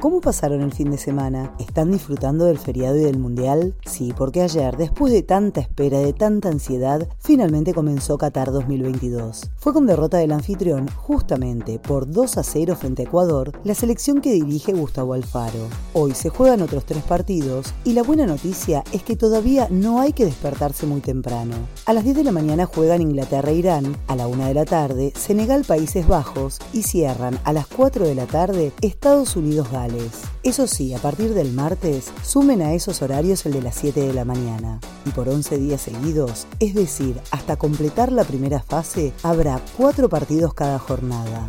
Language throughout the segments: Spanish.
¿Cómo pasaron el fin de semana? ¿Están disfrutando del feriado y del mundial? Sí, porque ayer, después de tanta espera, de tanta ansiedad, finalmente comenzó Qatar 2022. Fue con derrota del anfitrión, justamente por 2 a 0 frente a Ecuador, la selección que dirige Gustavo Alfaro. Hoy se juegan otros tres partidos y la buena noticia es que todavía no hay que despertarse muy temprano. A las 10 de la mañana juegan Inglaterra-Irán, e a la 1 de la tarde Senegal-Países Bajos y cierran a las 4 de la tarde Estados Unidos-Gales. Eso sí, a partir del martes, sumen a esos horarios el de las 7 de la mañana. Y por 11 días seguidos, es decir, hasta completar la primera fase, habrá 4 partidos cada jornada.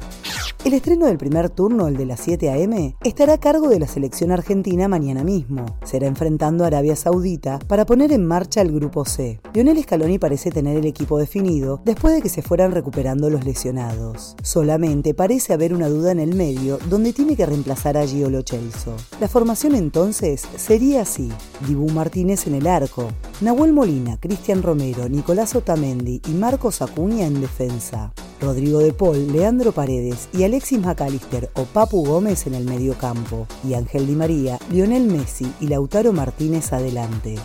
El estreno del primer turno, el de las 7 a.m., estará a cargo de la selección argentina mañana mismo. Será enfrentando a Arabia Saudita para poner en marcha el grupo C. Lionel Scaloni parece tener el equipo definido después de que se fueran recuperando los lesionados. Solamente parece haber una duda en el medio donde tiene que reemplazar a Gio Lo Celso. La formación entonces sería así: Dibu Martínez en el arco, Nahuel Molina, Cristian Romero, Nicolás Otamendi y Marcos Acuña en defensa. Rodrigo de Paul, Leandro Paredes y Alexis McAllister o Papu Gómez en el medio campo, y Ángel Di María, Lionel Messi y Lautaro Martínez adelante.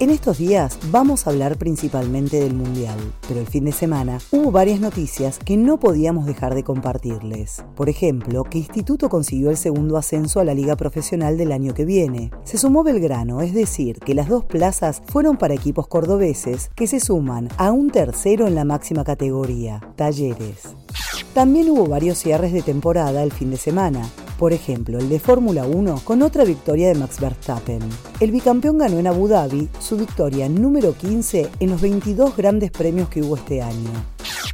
En estos días vamos a hablar principalmente del Mundial, pero el fin de semana hubo varias noticias que no podíamos dejar de compartirles. Por ejemplo, que Instituto consiguió el segundo ascenso a la Liga Profesional del año que viene. Se sumó Belgrano, es decir, que las dos plazas fueron para equipos cordobeses que se suman a un tercero en la máxima categoría, Talleres. También hubo varios cierres de temporada el fin de semana. Por ejemplo, el de Fórmula 1 con otra victoria de Max Verstappen. El bicampeón ganó en Abu Dhabi su victoria número 15 en los 22 grandes premios que hubo este año.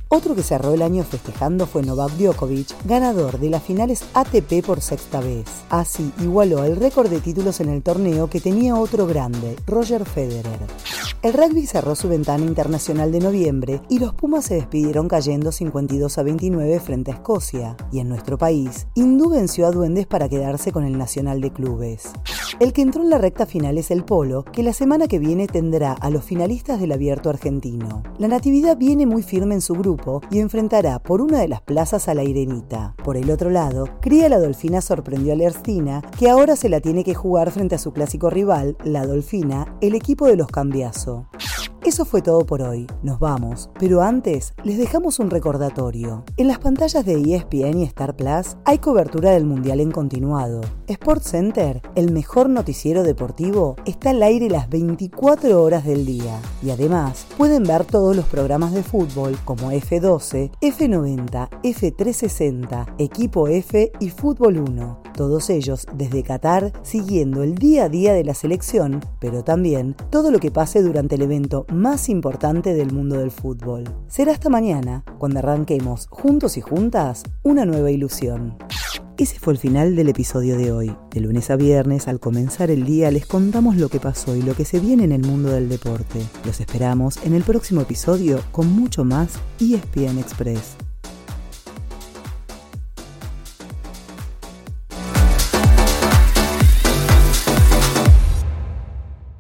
Otro que cerró el año festejando fue Novak Djokovic, ganador de las finales ATP por sexta vez. Así igualó el récord de títulos en el torneo que tenía otro grande, Roger Federer. El rugby cerró su ventana internacional de noviembre y los Pumas se despidieron cayendo 52 a 29 frente a Escocia. Y en nuestro país, Hindú venció a Duendes para quedarse con el Nacional de Clubes. El que entró en la recta final es el Polo, que la semana que viene tendrá a los finalistas del Abierto Argentino. La Natividad viene muy firme en su grupo y enfrentará por una de las plazas a la Irenita. Por el otro lado, Cría la Dolfina sorprendió a la Erstina, que ahora se la tiene que jugar frente a su clásico rival, la Dolfina, el equipo de los Cambiazo. Eso fue todo por hoy. Nos vamos. Pero antes, les dejamos un recordatorio. En las pantallas de ESPN y Star Plus hay cobertura del Mundial en continuado. Sports Center, el mejor noticiero deportivo, está al aire las 24 horas del día. Y además, pueden ver todos los programas de fútbol como F12, F90, F360, Equipo F y Fútbol 1 todos ellos desde Qatar siguiendo el día a día de la selección, pero también todo lo que pase durante el evento más importante del mundo del fútbol. Será hasta mañana, cuando arranquemos juntos y juntas una nueva ilusión. Ese fue el final del episodio de hoy. De lunes a viernes, al comenzar el día, les contamos lo que pasó y lo que se viene en el mundo del deporte. Los esperamos en el próximo episodio con mucho más ESPN Express.